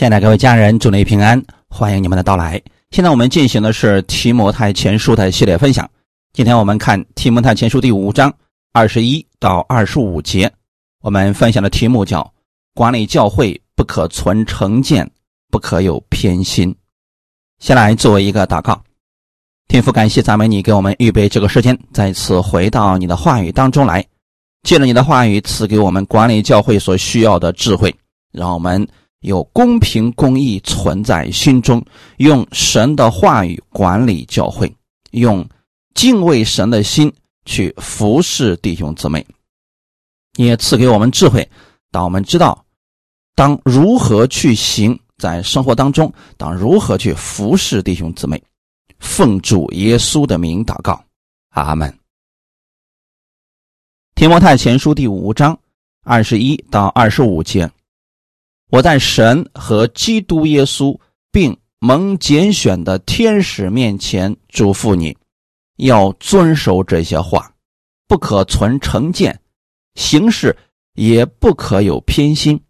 亲爱的各位家人，祝你平安，欢迎你们的到来。现在我们进行的是提摩太前书的系列分享。今天我们看提摩太前书第五章二十一到二十五节，我们分享的题目叫“管理教会不可存成见，不可有偏心”。先来作为一个祷告，天父，感谢赞美你给我们预备这个时间，再次回到你的话语当中来，借着你的话语赐给我们管理教会所需要的智慧，让我们。有公平公义存在心中，用神的话语管理教会，用敬畏神的心去服侍弟兄姊妹，也赐给我们智慧，当我们知道当如何去行，在生活当中当如何去服侍弟兄姊妹，奉主耶稣的名祷告，阿门。提摩太前书第五章二十一到二十五节。我在神和基督耶稣并蒙拣选的天使面前嘱咐你，要遵守这些话，不可存成见，行事也不可有偏心，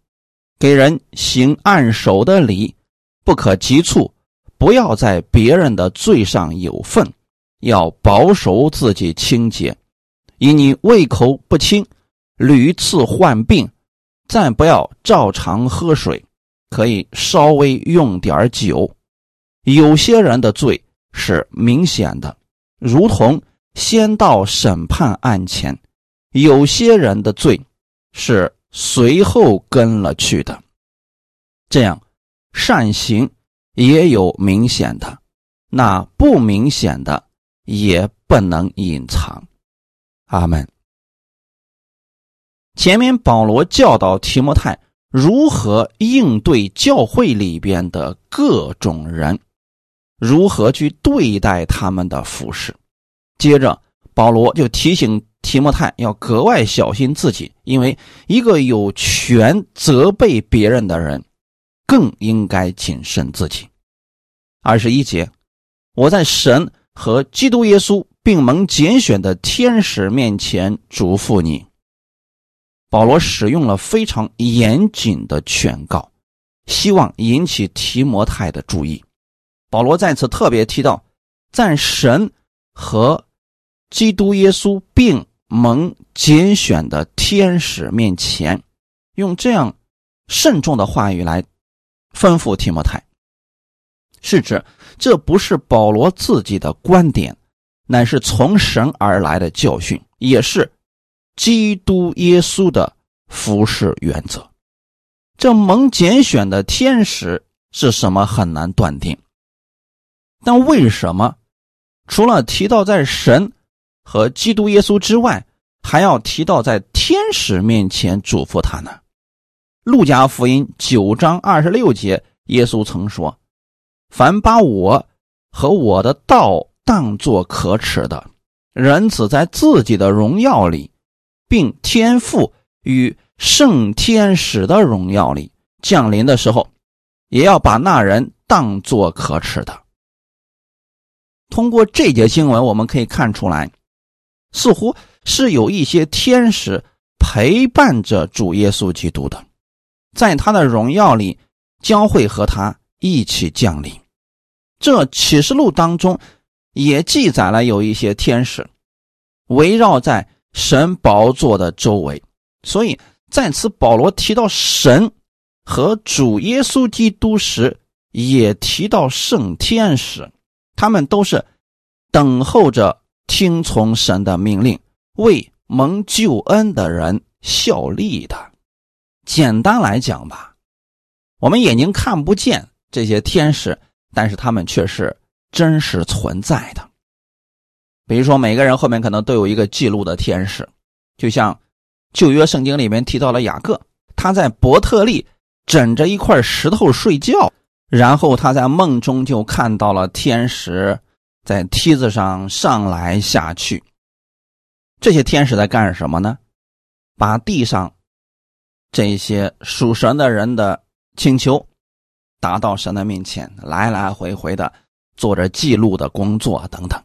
给人行按手的礼，不可急促，不要在别人的罪上有份，要保守自己清洁，以你胃口不清，屡次患病。暂不要照常喝水，可以稍微用点酒。有些人的罪是明显的，如同先到审判案前；有些人的罪是随后跟了去的。这样，善行也有明显的，那不明显的也不能隐藏。阿门。前面保罗教导提摩太如何应对教会里边的各种人，如何去对待他们的服饰。接着，保罗就提醒提摩太要格外小心自己，因为一个有权责备别人的人，更应该谨慎自己。二十一节，我在神和基督耶稣并蒙拣选的天使面前嘱咐你。保罗使用了非常严谨的劝告，希望引起提摩太的注意。保罗在此特别提到，在神和基督耶稣并蒙拣选的天使面前，用这样慎重的话语来吩咐提摩太，是指这不是保罗自己的观点，乃是从神而来的教训，也是。基督耶稣的服侍原则，这蒙拣选的天使是什么很难断定。但为什么除了提到在神和基督耶稣之外，还要提到在天使面前嘱咐他呢？路加福音九章二十六节，耶稣曾说：“凡把我和我的道当作可耻的，人只在自己的荣耀里。”并天赋与圣天使的荣耀里降临的时候，也要把那人当作可耻的。通过这节经文，我们可以看出来，似乎是有一些天使陪伴着主耶稣基督的，在他的荣耀里将会和他一起降临。这启示录当中也记载了有一些天使围绕在。神宝座的周围，所以在此保罗提到神和主耶稣基督时，也提到圣天使，他们都是等候着听从神的命令，为蒙救恩的人效力的。简单来讲吧，我们眼睛看不见这些天使，但是他们却是真实存在的。比如说，每个人后面可能都有一个记录的天使，就像旧约圣经里面提到了雅各，他在伯特利枕着一块石头睡觉，然后他在梦中就看到了天使在梯子上上来下去。这些天使在干什么呢？把地上这些属神的人的请求达到神的面前，来来回回的做着记录的工作等等。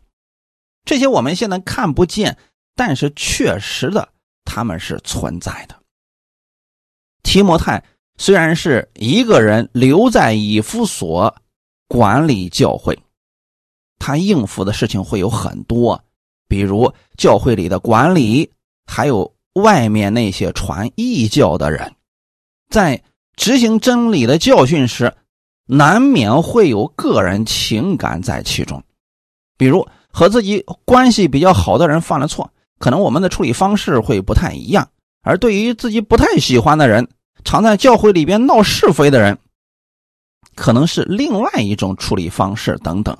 这些我们现在看不见，但是确实的，他们是存在的。提摩太虽然是一个人留在以弗所管理教会，他应付的事情会有很多，比如教会里的管理，还有外面那些传异教的人，在执行真理的教训时，难免会有个人情感在其中，比如和自己关系比较好的人犯了错，可能我们的处理方式会不太一样；而对于自己不太喜欢的人，常在教会里边闹是非的人，可能是另外一种处理方式等等。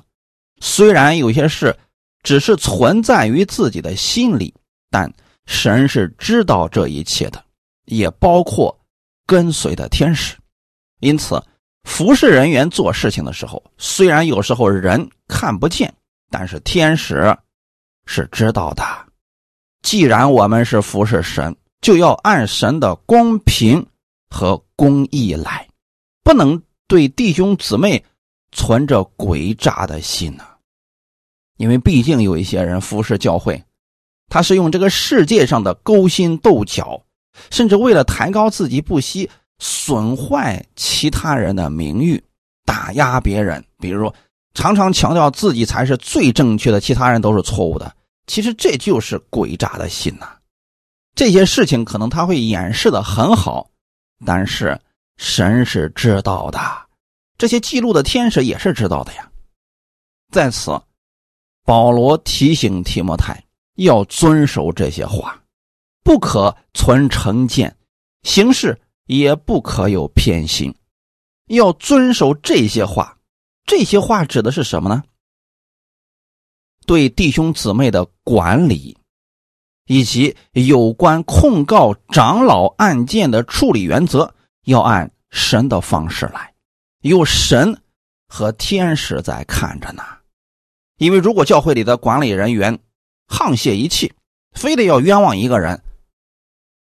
虽然有些事只是存在于自己的心里，但神是知道这一切的，也包括跟随的天使。因此，服侍人员做事情的时候，虽然有时候人看不见，但是天使是知道的。既然我们是服侍神，就要按神的公平和公义来，不能对弟兄姊妹。存着诡诈的心呢，因为毕竟有一些人服侍教会，他是用这个世界上的勾心斗角，甚至为了抬高自己，不惜损坏其他人的名誉，打压别人。比如说，常常强调自己才是最正确的，其他人都是错误的。其实这就是诡诈的心呐。这些事情可能他会掩饰的很好，但是神是知道的。这些记录的天使也是知道的呀。在此，保罗提醒提摩太要遵守这些话，不可存成见，行事也不可有偏心，要遵守这些话。这些话指的是什么呢？对弟兄姊妹的管理，以及有关控告长老案件的处理原则，要按神的方式来。有神和天使在看着呢，因为如果教会里的管理人员沆瀣一气，非得要冤枉一个人，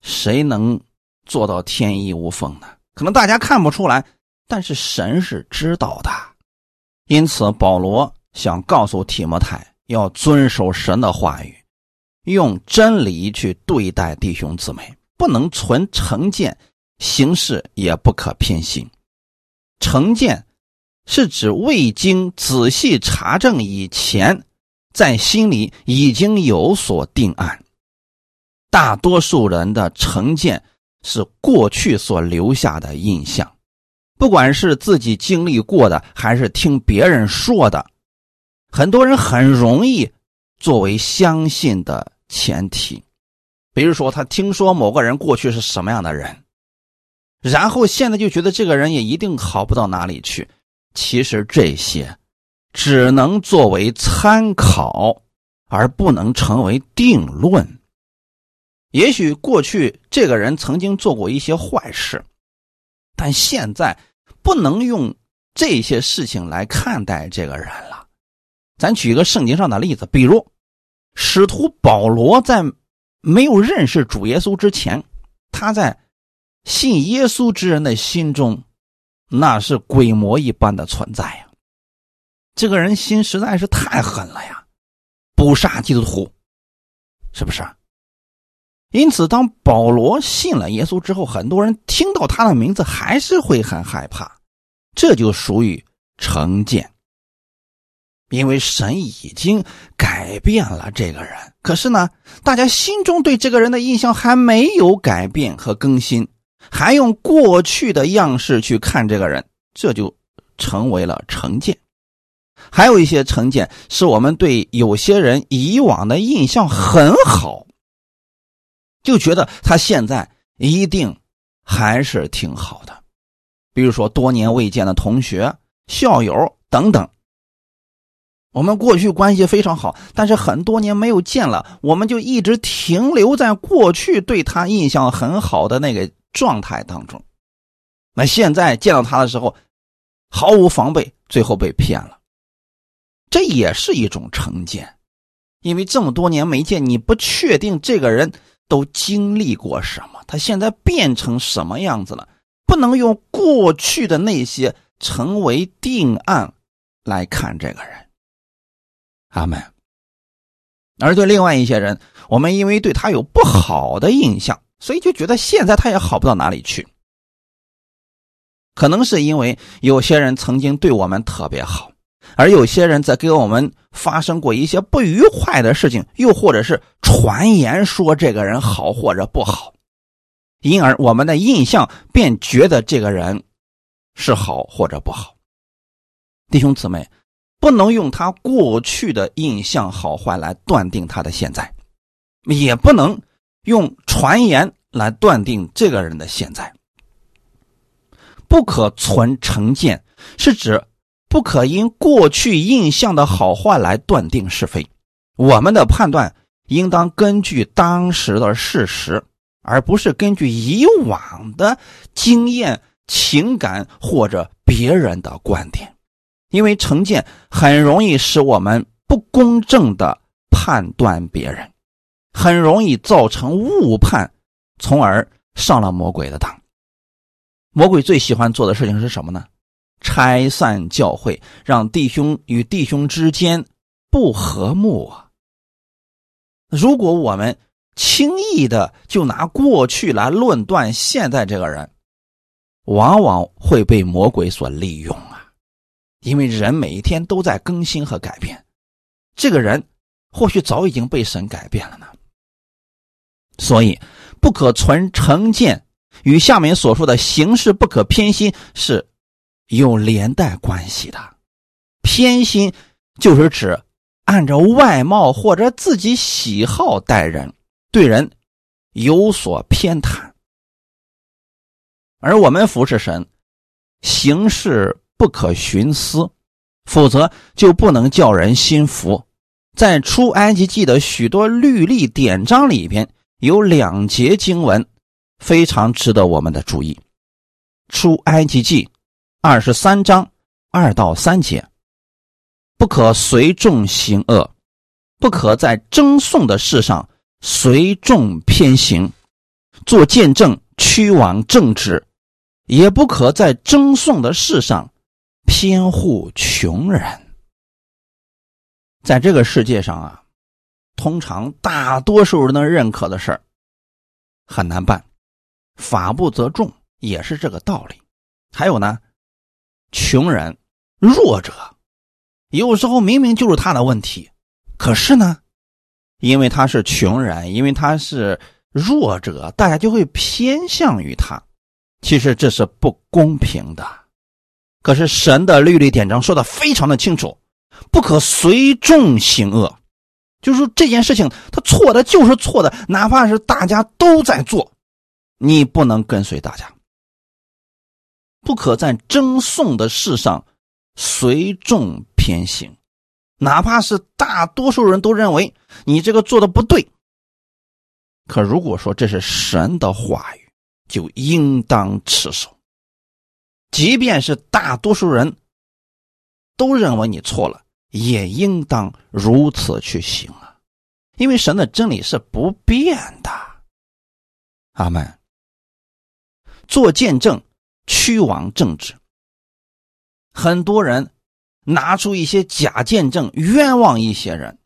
谁能做到天衣无缝呢？可能大家看不出来，但是神是知道的。因此，保罗想告诉提摩太，要遵守神的话语，用真理去对待弟兄姊妹，不能存成见，行事也不可偏心。成见是指未经仔细查证以前，在心里已经有所定案。大多数人的成见是过去所留下的印象，不管是自己经历过的，还是听别人说的，很多人很容易作为相信的前提。比如说，他听说某个人过去是什么样的人。然后现在就觉得这个人也一定好不到哪里去，其实这些只能作为参考，而不能成为定论。也许过去这个人曾经做过一些坏事，但现在不能用这些事情来看待这个人了。咱举个圣经上的例子，比如使徒保罗在没有认识主耶稣之前，他在。信耶稣之人的心中，那是鬼魔一般的存在呀。这个人心实在是太狠了呀，捕杀基督徒，是不是？因此，当保罗信了耶稣之后，很多人听到他的名字还是会很害怕，这就属于成见。因为神已经改变了这个人，可是呢，大家心中对这个人的印象还没有改变和更新。还用过去的样式去看这个人，这就成为了成见。还有一些成见是我们对有些人以往的印象很好，就觉得他现在一定还是挺好的。比如说多年未见的同学、校友等等，我们过去关系非常好，但是很多年没有见了，我们就一直停留在过去对他印象很好的那个。状态当中，那现在见到他的时候，毫无防备，最后被骗了，这也是一种成见，因为这么多年没见，你不确定这个人都经历过什么，他现在变成什么样子了，不能用过去的那些成为定案来看这个人。阿门。而对另外一些人，我们因为对他有不好的印象。所以就觉得现在他也好不到哪里去。可能是因为有些人曾经对我们特别好，而有些人在给我们发生过一些不愉快的事情，又或者是传言说这个人好或者不好，因而我们的印象便觉得这个人是好或者不好。弟兄姊妹，不能用他过去的印象好坏来断定他的现在，也不能用传言来断定这个人的现在。不可存成见，是指不可因过去印象的好坏来断定是非。我们的判断应当根据当时的事实，而不是根据以往的经验、情感或者别人的观点。因为成见很容易使我们不公正的判断别人，很容易造成误判，从而上了魔鬼的当。魔鬼最喜欢做的事情是什么呢？拆散教会，让弟兄与弟兄之间不和睦啊！如果我们轻易的就拿过去来论断现在这个人，往往会被魔鬼所利用啊！因为人每一天都在更新和改变，这个人或许早已经被神改变了呢。所以，不可存成见。与下面所说的形式不可偏心是有连带关系的。偏心就是指按照外貌或者自己喜好待人，对人有所偏袒。而我们服侍神，行事不可徇私，否则就不能叫人心服。在出埃及记的许多律例典章里边，有两节经文。非常值得我们的注意，《出埃及记》二十三章二到三节：不可随众行恶，不可在争讼的事上随众偏行，做见证屈枉正直，也不可在争讼的事上偏护穷人。在这个世界上啊，通常大多数人都认可的事儿很难办。法不责众也是这个道理。还有呢，穷人、弱者，有时候明明就是他的问题，可是呢，因为他是穷人，因为他是弱者，大家就会偏向于他。其实这是不公平的。可是神的律例典章说的非常的清楚，不可随众行恶，就是说这件事情他错的就是错的，哪怕是大家都在做。你不能跟随大家，不可在争讼的事上随众偏行，哪怕是大多数人都认为你这个做的不对。可如果说这是神的话语，就应当持守，即便是大多数人都认为你错了，也应当如此去行啊！因为神的真理是不变的。阿门。做见证，屈枉正直。很多人拿出一些假见证，冤枉一些人，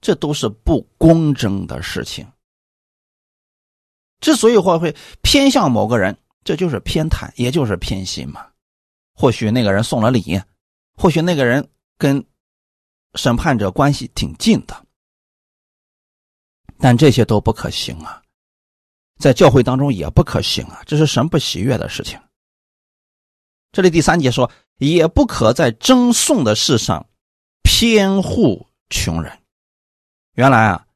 这都是不公正的事情。之所以会会偏向某个人，这就是偏袒，也就是偏心嘛。或许那个人送了礼，或许那个人跟审判者关系挺近的，但这些都不可行啊。在教会当中也不可行啊，这是神不喜悦的事情。这里第三节说，也不可在争讼的事上偏护穷人。原来啊，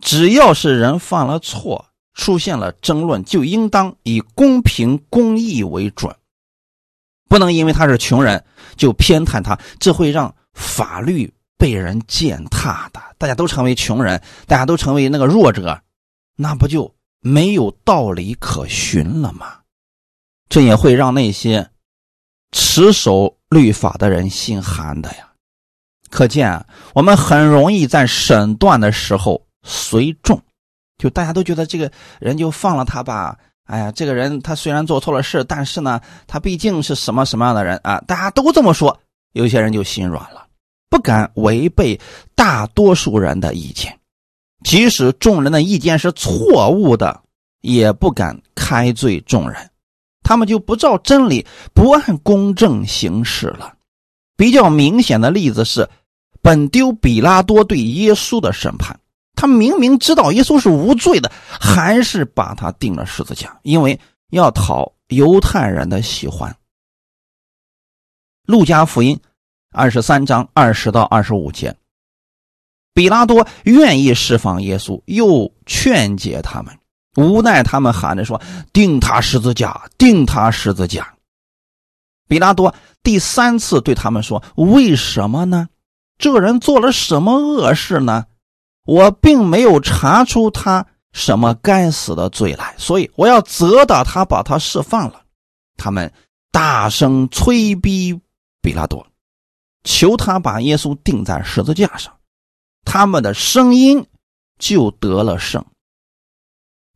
只要是人犯了错，出现了争论，就应当以公平公义为准，不能因为他是穷人就偏袒他，这会让法律被人践踏的。大家都成为穷人，大家都成为那个弱者，那不就？没有道理可循了吗？这也会让那些持守律法的人心寒的呀。可见，我们很容易在审断的时候随众，就大家都觉得这个人就放了他吧。哎呀，这个人他虽然做错了事，但是呢，他毕竟是什么什么样的人啊？大家都这么说，有些人就心软了，不敢违背大多数人的意见。即使众人的意见是错误的，也不敢开罪众人，他们就不照真理、不按公正行事了。比较明显的例子是本丢比拉多对耶稣的审判。他明明知道耶稣是无罪的，还是把他钉了十字架，因为要讨犹太人的喜欢。路加福音二十三章二十到二十五节，比拉多愿意释放耶稣，又劝解他们，无奈他们喊着说：“钉他十字架，钉他十字架。”比拉多第三次对他们说：“为什么呢？这人做了什么恶事呢？”我并没有查出他什么该死的罪来，所以我要责打他，把他释放了。他们大声催逼比拉多，求他把耶稣钉在十字架上。他们的声音就得了胜。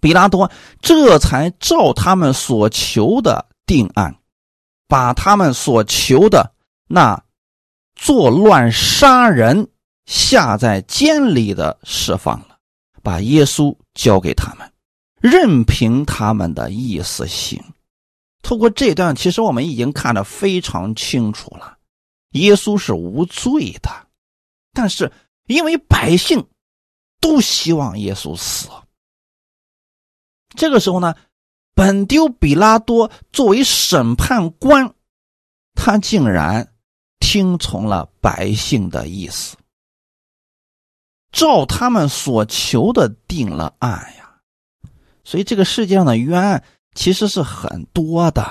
比拉多这才照他们所求的定案，把他们所求的那作乱杀人。下在监里的释放了，把耶稣交给他们，任凭他们的意思行。透过这段，其实我们已经看得非常清楚了，耶稣是无罪的，但是因为百姓都希望耶稣死，这个时候呢，本丢比拉多作为审判官，他竟然听从了百姓的意思。照他们所求的定了案呀，所以这个世界上的冤案其实是很多的。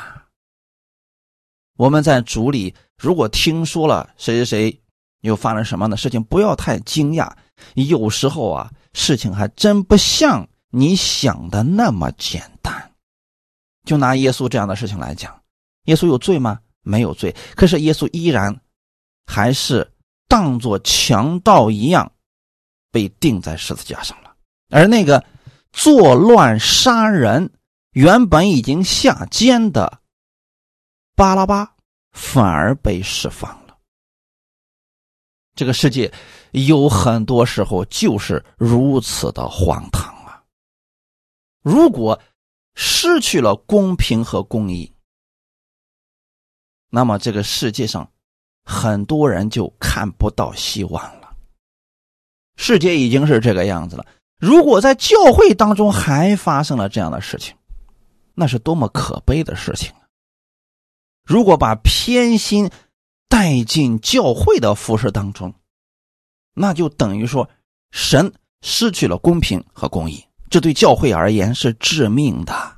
我们在主里如果听说了谁谁谁又发生什么样的事情，不要太惊讶。有时候啊，事情还真不像你想的那么简单。就拿耶稣这样的事情来讲，耶稣有罪吗？没有罪，可是耶稣依然还是当作强盗一样。被钉在十字架上了，而那个作乱杀人、原本已经下监的巴拉巴，反而被释放了。这个世界有很多时候就是如此的荒唐！如果失去了公平和公义，那么这个世界上很多人就看不到希望了。世界已经是这个样子了。如果在教会当中还发生了这样的事情，那是多么可悲的事情啊！如果把偏心带进教会的服饰当中，那就等于说神失去了公平和公义，这对教会而言是致命的。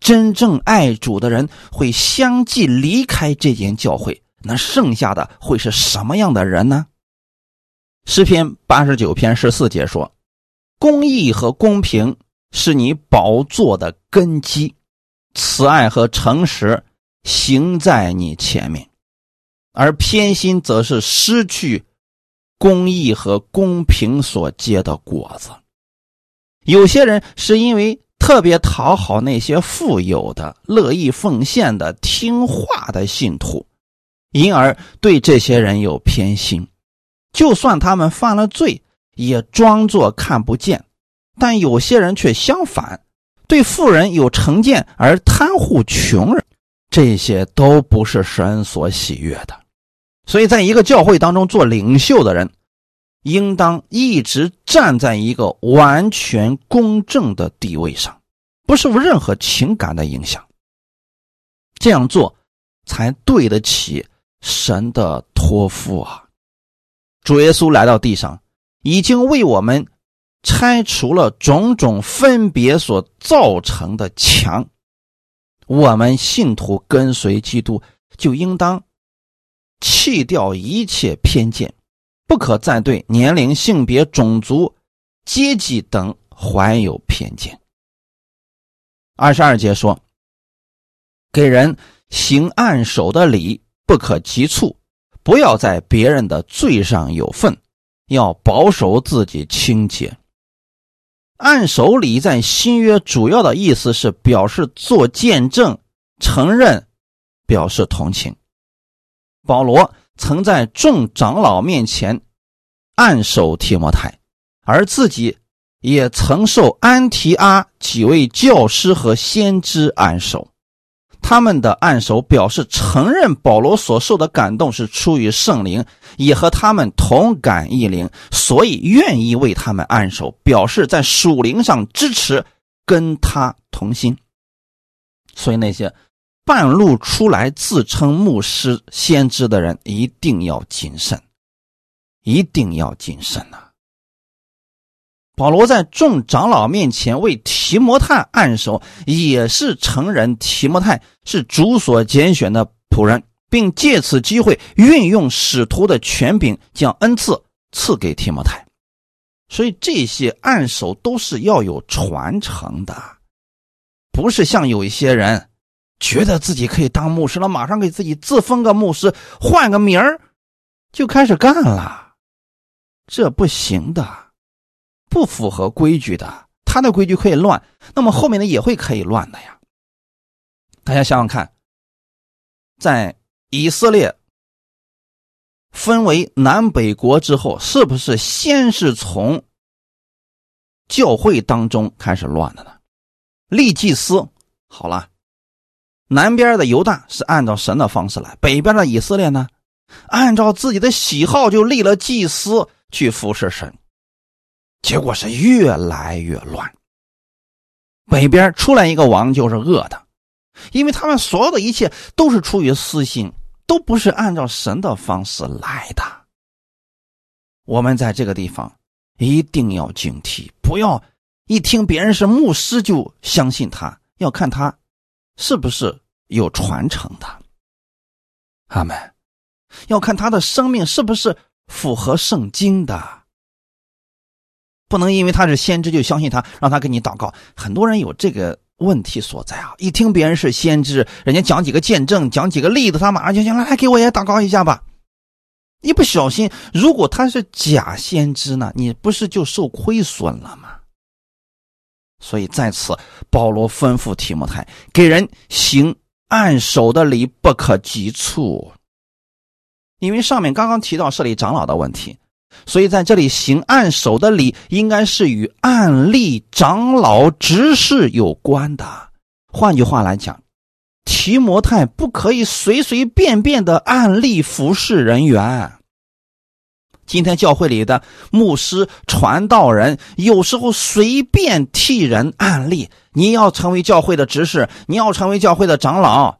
真正爱主的人会相继离开这间教会，那剩下的会是什么样的人呢？诗篇八十九篇十四节说：“公义和公平是你宝座的根基，慈爱和诚实行在你前面，而偏心则是失去公义和公平所结的果子。有些人是因为特别讨好那些富有的、乐意奉献的、听话的信徒，因而对这些人有偏心。”就算他们犯了罪，也装作看不见；但有些人却相反，对富人有成见而贪护穷人，这些都不是神所喜悦的。所以，在一个教会当中做领袖的人，应当一直站在一个完全公正的地位上，不受任何情感的影响。这样做，才对得起神的托付啊！主耶稣来到地上，已经为我们拆除了种种分别所造成的墙。我们信徒跟随基督，就应当弃掉一切偏见，不可再对年龄、性别、种族、阶级等怀有偏见。二十二节说：“给人行按手的礼，不可急促。”不要在别人的罪上有份，要保守自己清洁。按手礼在新约主要的意思是表示做见证、承认、表示同情。保罗曾在众长老面前按手提摩太，而自己也曾受安提阿几位教师和先知按手。他们的按手表示承认保罗所受的感动是出于圣灵，也和他们同感异灵，所以愿意为他们按手，表示在属灵上支持，跟他同心。所以那些半路出来自称牧师、先知的人，一定要谨慎，一定要谨慎呐！保罗在众长老面前为提摩太按手，也是承认提摩太是主所拣选的仆人，并借此机会运用使徒的权柄，将恩赐赐给提摩太。所以这些按手都是要有传承的，不是像有一些人觉得自己可以当牧师了，马上给自己自封个牧师，换个名儿就开始干了，这不行的。不符合规矩的，他的规矩可以乱，那么后面的也会可以乱的呀。大家想想看，在以色列分为南北国之后，是不是先是从教会当中开始乱的呢？立祭司好了，南边的犹大是按照神的方式来，北边的以色列呢，按照自己的喜好就立了祭司去服侍神。结果是越来越乱。北边出来一个王就是恶的，因为他们所有的一切都是出于私心，都不是按照神的方式来的。我们在这个地方一定要警惕，不要一听别人是牧师就相信他，要看他是不是有传承的。阿门。要看他的生命是不是符合圣经的。不能因为他是先知就相信他，让他给你祷告。很多人有这个问题所在啊！一听别人是先知，人家讲几个见证，讲几个例子，他马上就行了，来给我也祷告一下吧。一不小心，如果他是假先知呢，你不是就受亏损了吗？所以在此，保罗吩咐提摩太，给人行按手的礼不可急促，因为上面刚刚提到设立长老的问题。所以在这里行按手的礼，应该是与按立长老执事有关的。换句话来讲，提摩太不可以随随便便的按立服侍人员。今天教会里的牧师、传道人，有时候随便替人按例。你要成为教会的执事，你要成为教会的长老，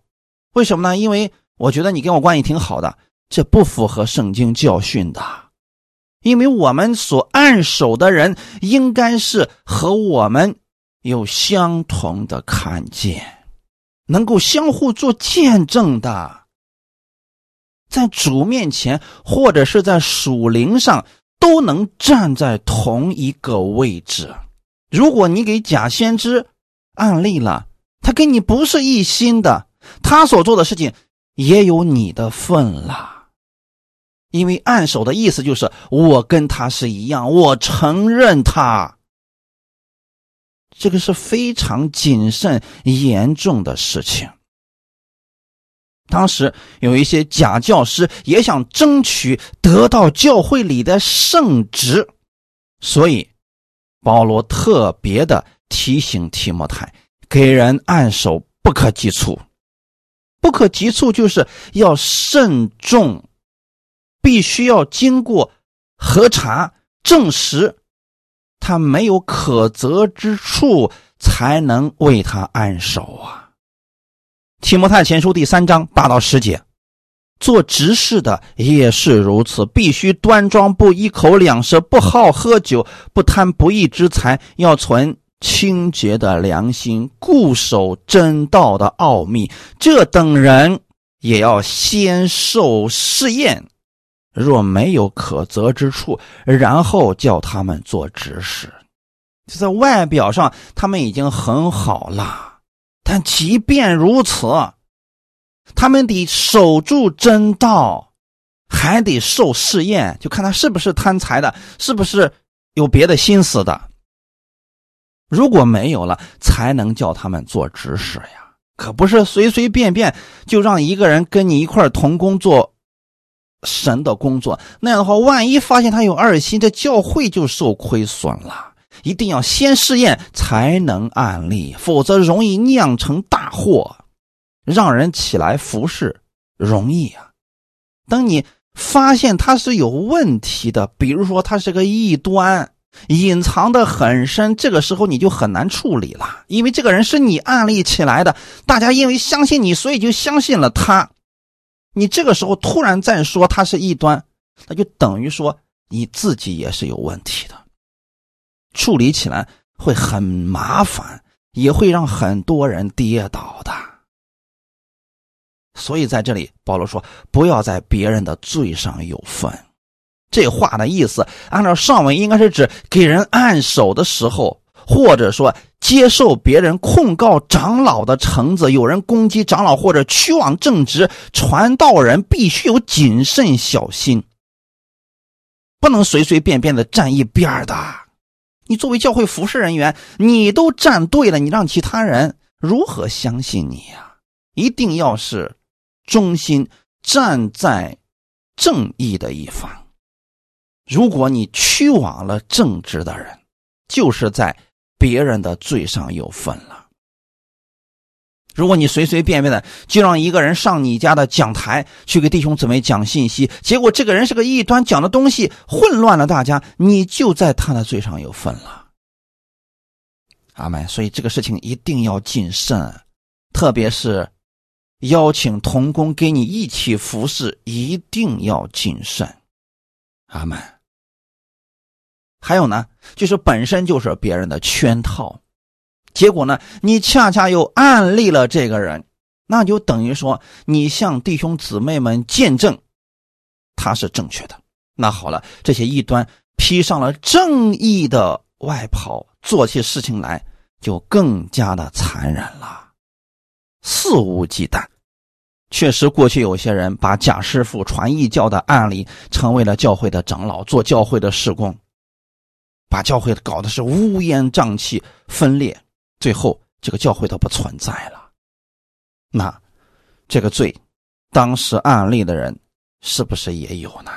为什么呢？因为我觉得你跟我关系挺好的，这不符合圣经教训的。因为我们所按手的人，应该是和我们有相同的看见，能够相互做见证的，在主面前或者是在属灵上都能站在同一个位置。如果你给假先知案例了，他跟你不是一心的，他所做的事情也有你的份了。因为按手的意思就是我跟他是一样，我承认他。这个是非常谨慎严重的事情。当时有一些假教师也想争取得到教会里的圣职，所以保罗特别的提醒提摩太，给人按手不可急促，不可急促就是要慎重。必须要经过核查证实，他没有可责之处，才能为他按手啊。提摩太前书第三章八到十节，做执事的也是如此，必须端庄，不一口两舌，不好喝酒，不贪不义之财，要存清洁的良心，固守真道的奥秘。这等人也要先受试验。若没有可责之处，然后叫他们做执事，就在外表上他们已经很好了，但即便如此，他们得守住真道，还得受试验，就看他是不是贪财的，是不是有别的心思的。如果没有了，才能叫他们做执事呀，可不是随随便便就让一个人跟你一块同工作。神的工作，那样的话，万一发现他有二心，这教会就受亏损了。一定要先试验才能案例，否则容易酿成大祸。让人起来服侍容易啊。等你发现他是有问题的，比如说他是个异端，隐藏的很深，这个时候你就很难处理了，因为这个人是你案例起来的，大家因为相信你，所以就相信了他。你这个时候突然再说他是异端，那就等于说你自己也是有问题的，处理起来会很麻烦，也会让很多人跌倒的。所以在这里，保罗说：“不要在别人的罪上有份。”这话的意思，按照上文应该是指给人按手的时候，或者说接受别人控告长老的橙子，有人攻击长老或者屈枉正直传道人，必须有谨慎小心，不能随随便便的站一边的。你作为教会服侍人员，你都站对了，你让其他人如何相信你呀？一定要是。忠心站在正义的一方。如果你屈枉了正直的人，就是在别人的罪上有份了。如果你随随便便的就让一个人上你家的讲台去给弟兄姊妹讲信息，结果这个人是个异端，讲的东西混乱了大家，你就在他的罪上有份了。阿门。所以这个事情一定要谨慎，特别是。邀请童工给你一起服侍，一定要谨慎，阿门。还有呢，就是本身就是别人的圈套，结果呢，你恰恰又暗立了这个人，那就等于说你向弟兄姊妹们见证他是正确的。那好了，这些异端披上了正义的外袍，做起事情来就更加的残忍了。肆无忌惮，确实，过去有些人把贾师傅传异教的案例成为了教会的长老，做教会的事工，把教会搞的是乌烟瘴气、分裂，最后这个教会都不存在了。那这个罪，当时案例的人是不是也有呢？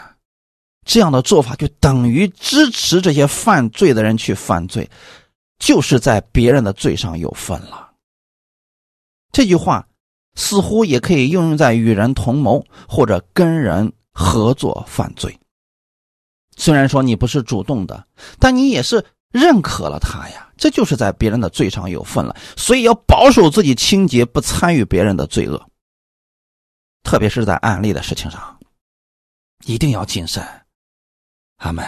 这样的做法就等于支持这些犯罪的人去犯罪，就是在别人的罪上有份了。这句话似乎也可以应用在与人同谋或者跟人合作犯罪。虽然说你不是主动的，但你也是认可了他呀，这就是在别人的罪上有份了。所以要保守自己清洁，不参与别人的罪恶。特别是在案例的事情上，一定要谨慎。阿门！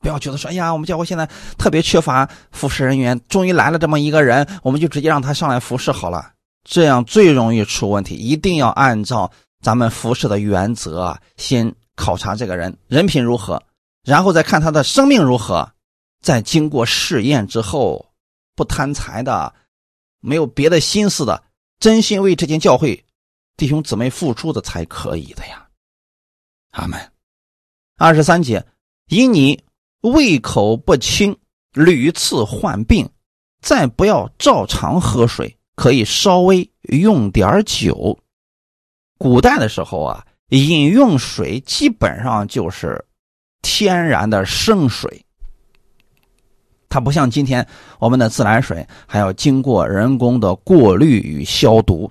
不要觉得说，哎呀，我们教会现在特别缺乏服侍人员，终于来了这么一个人，我们就直接让他上来服侍好了。这样最容易出问题，一定要按照咱们服侍的原则，先考察这个人人品如何，然后再看他的生命如何，在经过试验之后，不贪财的，没有别的心思的，真心为这间教会弟兄姊妹付出的才可以的呀。阿门。二十三节，因你胃口不清，屡次患病，再不要照常喝水。可以稍微用点酒。古代的时候啊，饮用水基本上就是天然的生水，它不像今天我们的自来水还要经过人工的过滤与消毒，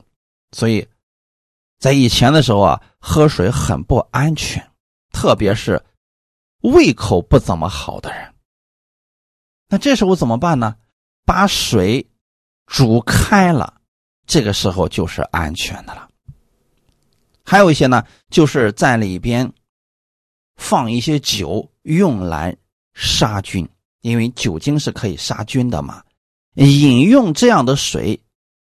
所以在以前的时候啊，喝水很不安全，特别是胃口不怎么好的人。那这时候怎么办呢？把水。煮开了，这个时候就是安全的了。还有一些呢，就是在里边放一些酒，用来杀菌，因为酒精是可以杀菌的嘛。饮用这样的水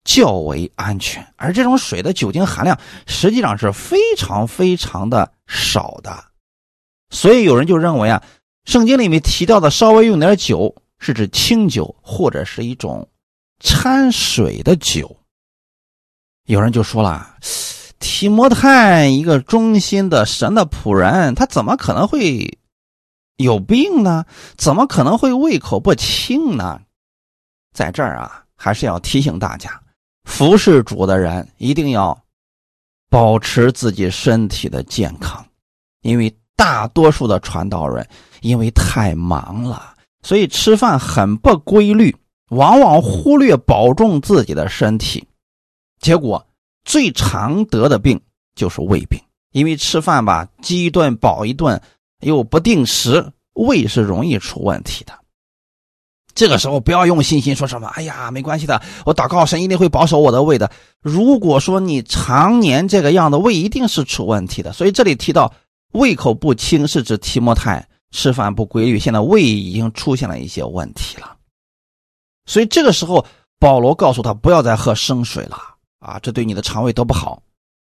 较为安全，而这种水的酒精含量实际上是非常非常的少的。所以有人就认为啊，圣经里面提到的稍微用点酒，是指清酒或者是一种。掺水的酒，有人就说了：“提摩太一个忠心的神的仆人，他怎么可能会有病呢？怎么可能会胃口不清呢？”在这儿啊，还是要提醒大家，服侍主的人一定要保持自己身体的健康，因为大多数的传道人因为太忙了，所以吃饭很不规律。往往忽略保重自己的身体，结果最常得的病就是胃病，因为吃饭吧饥一顿饱一顿，又不定时，胃是容易出问题的。这个时候不要用信心说什么，哎呀，没关系的，我祷告神一定会保守我的胃的。如果说你常年这个样的，胃一定是出问题的。所以这里提到胃口不清，是指提摩太吃饭不规律，现在胃已经出现了一些问题了。所以这个时候，保罗告诉他不要再喝生水了啊，这对你的肠胃都不好，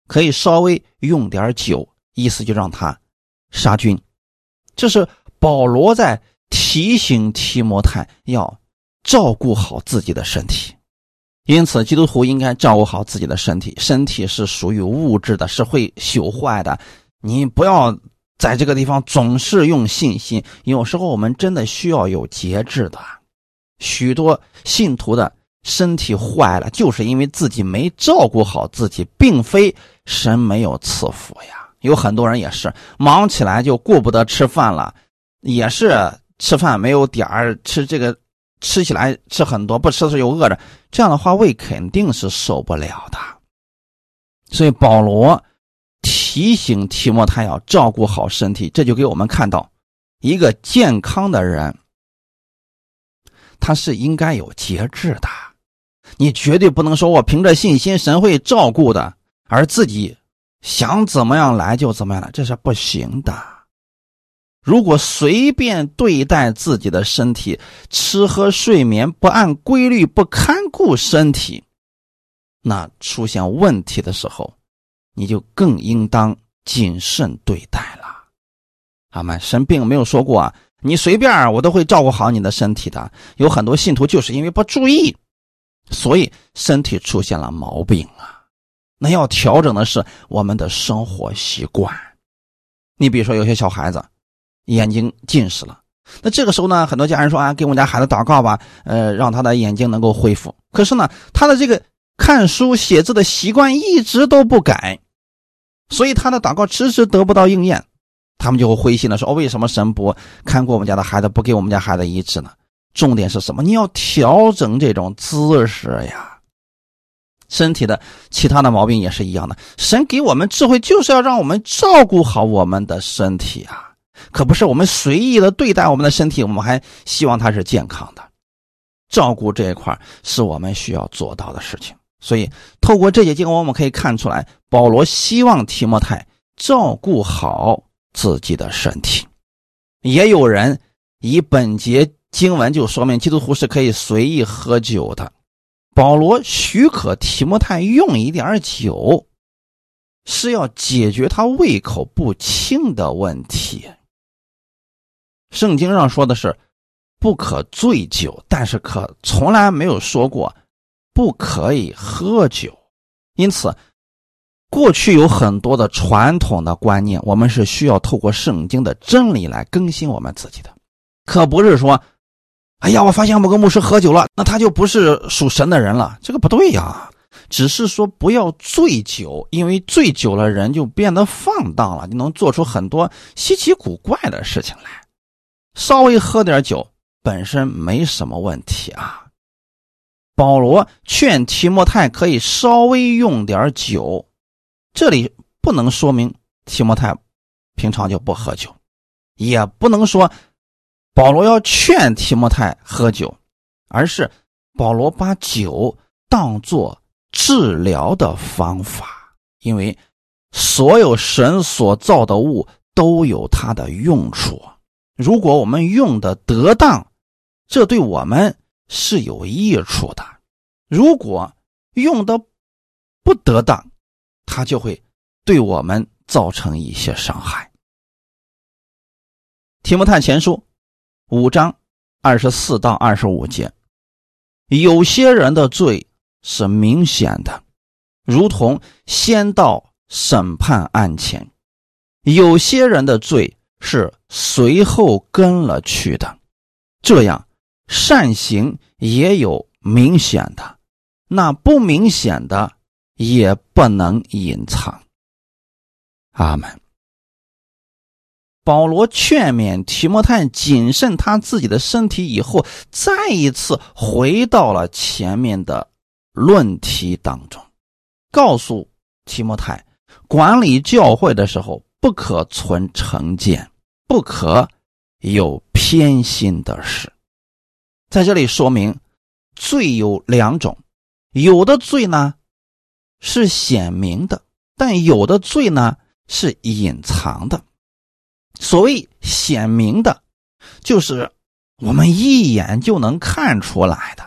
可以稍微用点酒，意思就让他杀菌。这是保罗在。提醒提摩太要照顾好自己的身体，因此基督徒应该照顾好自己的身体。身体是属于物质的，是会朽坏的。你不要在这个地方总是用信心，有时候我们真的需要有节制的。许多信徒的身体坏了，就是因为自己没照顾好自己，并非神没有赐福呀。有很多人也是忙起来就顾不得吃饭了，也是。吃饭没有点儿吃，这个吃起来吃很多，不吃的时候又饿着，这样的话胃肯定是受不了的。所以保罗提醒提摩太要照顾好身体，这就给我们看到，一个健康的人，他是应该有节制的。你绝对不能说我凭着信心神会照顾的，而自己想怎么样来就怎么样来，这是不行的。如果随便对待自己的身体，吃喝睡眠不按规律，不看顾身体，那出现问题的时候，你就更应当谨慎对待了。阿门。神并没有说过啊，你随便我都会照顾好你的身体的。有很多信徒就是因为不注意，所以身体出现了毛病啊。那要调整的是我们的生活习惯。你比如说，有些小孩子。眼睛近视了，那这个时候呢，很多家人说啊，给我们家孩子祷告吧，呃，让他的眼睛能够恢复。可是呢，他的这个看书写字的习惯一直都不改，所以他的祷告迟迟得不到应验，他们就会灰心了，说哦，为什么神不看过我们家的孩子，不给我们家孩子医治呢？重点是什么？你要调整这种姿势呀。身体的其他的毛病也是一样的，神给我们智慧，就是要让我们照顾好我们的身体啊。可不是我们随意的对待我们的身体，我们还希望它是健康的。照顾这一块是我们需要做到的事情。所以，透过这些经文，我们可以看出来，保罗希望提摩太照顾好自己的身体。也有人以本节经文就说明基督徒是可以随意喝酒的。保罗许可提摩太用一点酒，是要解决他胃口不清的问题。圣经上说的是不可醉酒，但是可从来没有说过不可以喝酒。因此，过去有很多的传统的观念，我们是需要透过圣经的真理来更新我们自己的。可不是说，哎呀，我发现某个牧师喝酒了，那他就不是属神的人了。这个不对呀，只是说不要醉酒，因为醉酒了人就变得放荡了，就能做出很多稀奇古怪的事情来。稍微喝点酒本身没什么问题啊。保罗劝提摩太可以稍微用点酒，这里不能说明提摩太平常就不喝酒，也不能说保罗要劝提摩太喝酒，而是保罗把酒当作治疗的方法，因为所有神所造的物都有它的用处。如果我们用的得当，这对我们是有益处的；如果用的不得当，它就会对我们造成一些伤害。提摩太前书五章二十四到二十五节，有些人的罪是明显的，如同先到审判案前；有些人的罪。是随后跟了去的，这样善行也有明显的，那不明显的也不能隐藏。阿门。保罗劝勉提摩太谨慎他自己的身体，以后再一次回到了前面的论题当中。告诉提摩太，管理教会的时候不可存成见，不可有偏心的事。在这里说明，罪有两种，有的罪呢是显明的，但有的罪呢是隐藏的。所谓显明的，就是我们一眼就能看出来的；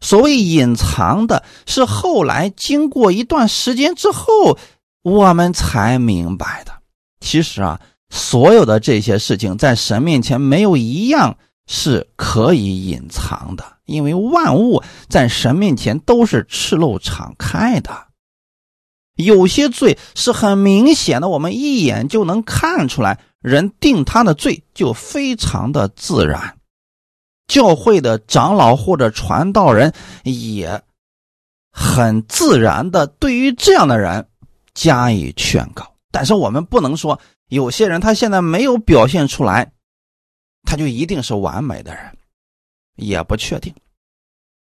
所谓隐藏的，是后来经过一段时间之后，我们才明白的。其实啊，所有的这些事情，在神面前没有一样是可以隐藏的，因为万物在神面前都是赤露敞开的。有些罪是很明显的，我们一眼就能看出来。人定他的罪就非常的自然，教会的长老或者传道人也很自然的对于这样的人加以劝告。但是我们不能说有些人他现在没有表现出来，他就一定是完美的人，也不确定，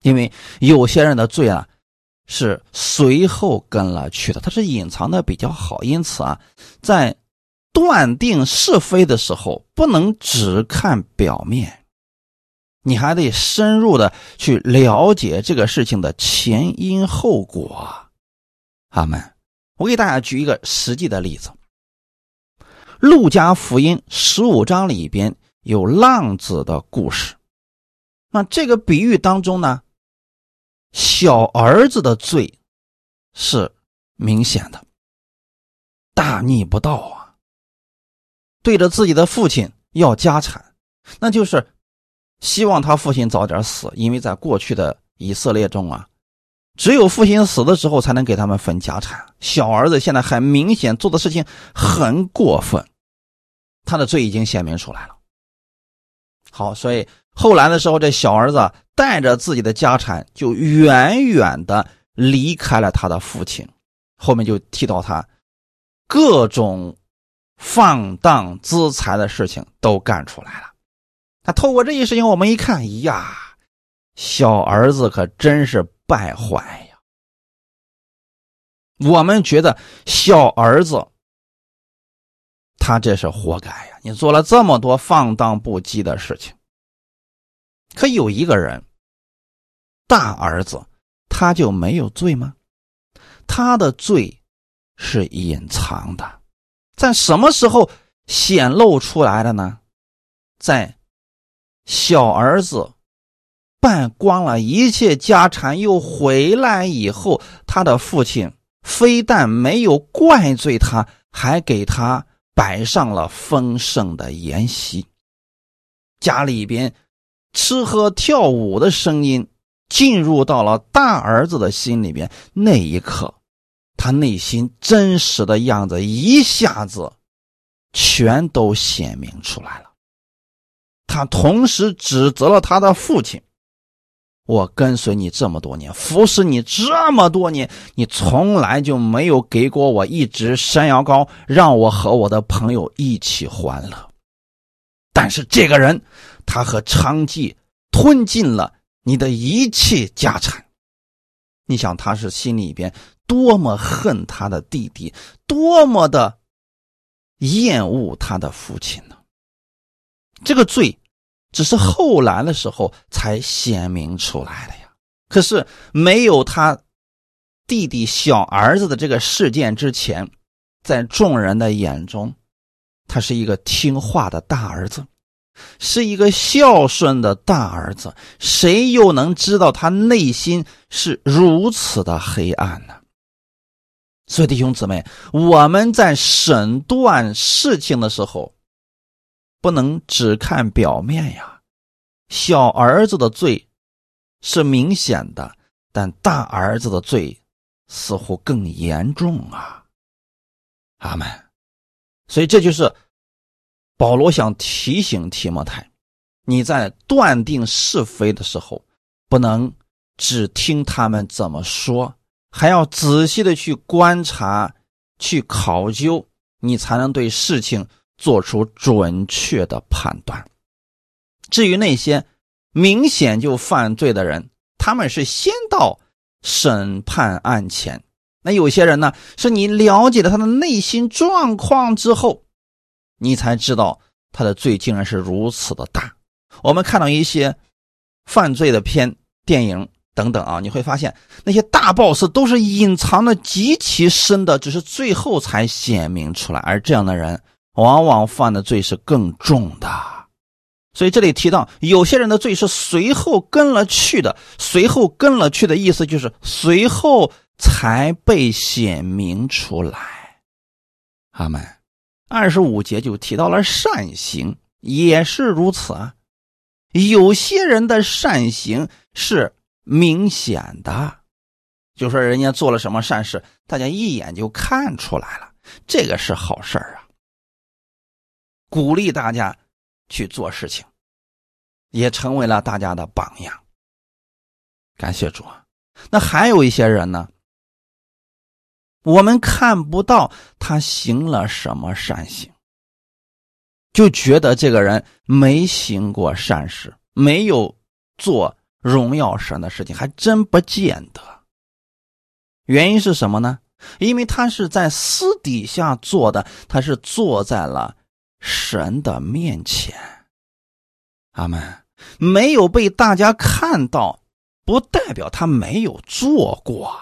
因为有些人的罪啊是随后跟了去的，他是隐藏的比较好，因此啊，在。断定是非的时候，不能只看表面，你还得深入的去了解这个事情的前因后果。阿门。我给大家举一个实际的例子，《路加福音》十五章里边有浪子的故事。那这个比喻当中呢，小儿子的罪是明显的，大逆不道啊。对着自己的父亲要家产，那就是希望他父亲早点死，因为在过去的以色列中啊，只有父亲死的时候才能给他们分家产。小儿子现在很明显做的事情很过分，他的罪已经显明出来了。好，所以后来的时候，这小儿子带着自己的家产就远远的离开了他的父亲。后面就提到他各种。放荡资财的事情都干出来了。他透过这些事情，我们一看，呀，小儿子可真是败坏呀！我们觉得小儿子他这是活该呀！你做了这么多放荡不羁的事情，可有一个人，大儿子，他就没有罪吗？他的罪是隐藏的。在什么时候显露出来的呢？在小儿子败光了一切家产又回来以后，他的父亲非但没有怪罪他，还给他摆上了丰盛的筵席。家里边吃喝跳舞的声音进入到了大儿子的心里边，那一刻。他内心真实的样子一下子全都显明出来了。他同时指责了他的父亲：“我跟随你这么多年，服侍你这么多年，你从来就没有给过我一只山羊羔，让我和我的朋友一起欢乐。但是这个人，他和娼妓吞尽了你的一切家产。你想，他是心里边。”多么恨他的弟弟，多么的厌恶他的父亲呢？这个罪只是后来的时候才显明出来的呀。可是没有他弟弟小儿子的这个事件之前，在众人的眼中，他是一个听话的大儿子，是一个孝顺的大儿子。谁又能知道他内心是如此的黑暗呢？所以，弟兄姊妹，我们在审断事情的时候，不能只看表面呀。小儿子的罪是明显的，但大儿子的罪似乎更严重啊。阿门。所以，这就是保罗想提醒提摩太：你在断定是非的时候，不能只听他们怎么说。还要仔细的去观察、去考究，你才能对事情做出准确的判断。至于那些明显就犯罪的人，他们是先到审判案前，那有些人呢，是你了解了他的内心状况之后，你才知道他的罪竟然是如此的大。我们看到一些犯罪的片、电影等等啊，你会发现那些大 boss 都是隐藏的极其深的，只是最后才显明出来。而这样的人，往往犯的罪是更重的。所以这里提到有些人的罪是随后跟了去的，随后跟了去的意思就是随后才被显明出来。阿门。二十五节就提到了善行，也是如此啊。有些人的善行是明显的，就说人家做了什么善事，大家一眼就看出来了，这个是好事啊。鼓励大家去做事情，也成为了大家的榜样。感谢主啊！那还有一些人呢，我们看不到他行了什么善行。就觉得这个人没行过善事，没有做荣耀神的事情，还真不见得。原因是什么呢？因为他是在私底下做的，他是坐在了神的面前。阿门。没有被大家看到，不代表他没有做过。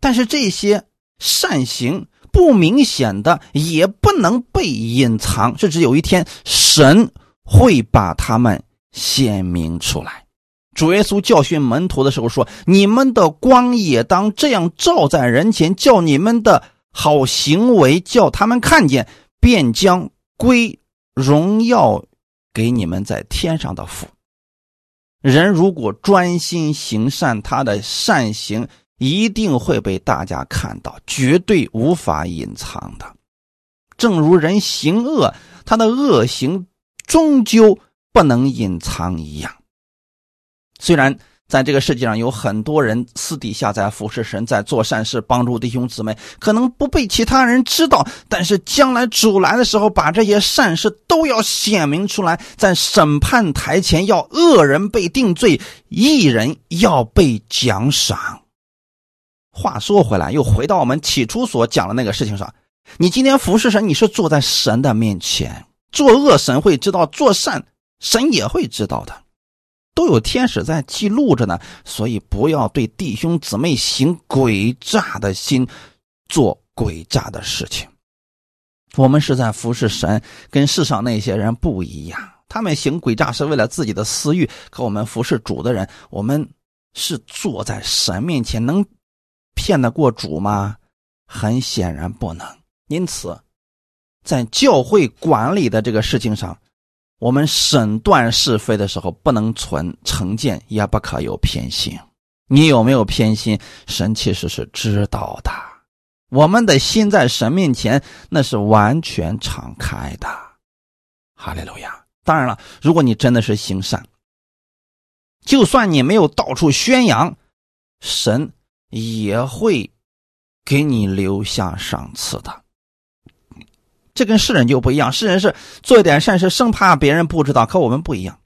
但是这些善行。不明显的也不能被隐藏，甚至有一天神会把他们显明出来。主耶稣教训门徒的时候说：“你们的光也当这样照在人前，叫你们的好行为叫他们看见，便将归荣耀给你们在天上的父。”人如果专心行善，他的善行。一定会被大家看到，绝对无法隐藏的。正如人行恶，他的恶行终究不能隐藏一样。虽然在这个世界上有很多人私底下在服侍神，在做善事，帮助弟兄姊妹，可能不被其他人知道，但是将来主来的时候，把这些善事都要显明出来，在审判台前，要恶人被定罪，义人要被奖赏。话说回来，又回到我们起初所讲的那个事情上。你今天服侍神，你是坐在神的面前，作恶神会知道，做善神也会知道的，都有天使在记录着呢。所以不要对弟兄姊妹行诡诈的心，做诡诈的事情。我们是在服侍神，跟世上那些人不一样。他们行诡诈是为了自己的私欲，可我们服侍主的人，我们是坐在神面前能。骗得过主吗？很显然不能。因此，在教会管理的这个事情上，我们审断是非的时候，不能存成见，也不可有偏心。你有没有偏心？神其实是知道的。我们的心在神面前，那是完全敞开的。哈利路亚！当然了，如果你真的是行善，就算你没有到处宣扬，神。也会给你留下赏赐的。这跟世人就不一样，世人是做一点善事，生怕别人不知道。可我们不一样，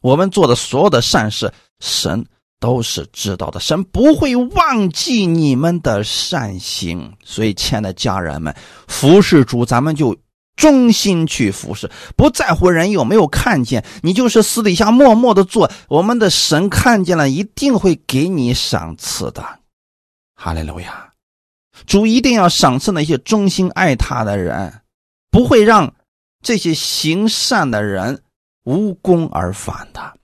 我们做的所有的善事，神都是知道的，神不会忘记你们的善行。所以，亲爱的家人们，服侍主，咱们就忠心去服侍，不在乎人有没有看见，你就是私底下默默的做，我们的神看见了，一定会给你赏赐的。哈利路亚，主一定要赏赐那些忠心爱他的人，不会让这些行善的人无功而返的。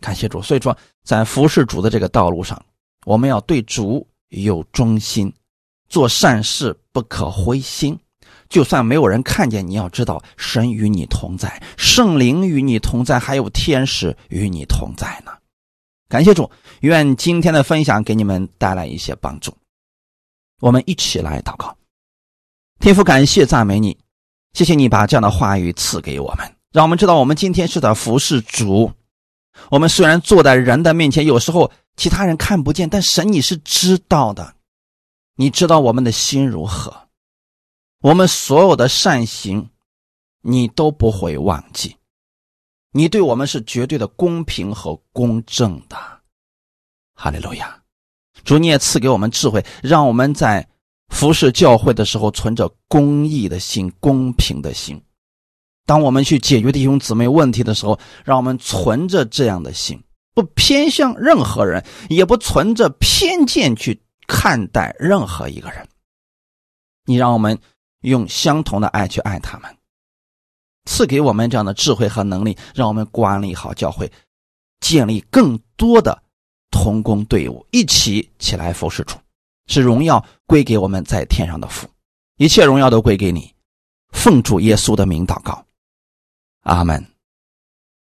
感谢主，所以说在服侍主的这个道路上，我们要对主有忠心，做善事不可灰心。就算没有人看见，你要知道神与你同在，圣灵与你同在，还有天使与你同在呢。感谢主，愿今天的分享给你们带来一些帮助。我们一起来祷告，天父，感谢赞美你，谢谢你把这样的话语赐给我们，让我们知道我们今天是在服侍主。我们虽然坐在人的面前，有时候其他人看不见，但神你是知道的，你知道我们的心如何，我们所有的善行，你都不会忘记。你对我们是绝对的公平和公正的，哈利路亚！主，你也赐给我们智慧，让我们在服侍教会的时候存着公义的心、公平的心。当我们去解决弟兄姊妹问题的时候，让我们存着这样的心，不偏向任何人，也不存着偏见去看待任何一个人。你让我们用相同的爱去爱他们，赐给我们这样的智慧和能力，让我们管理好教会，建立更多的。同工队伍一起起来服侍主，是荣耀归给我们在天上的父，一切荣耀都归给你。奉主耶稣的名祷告，阿门。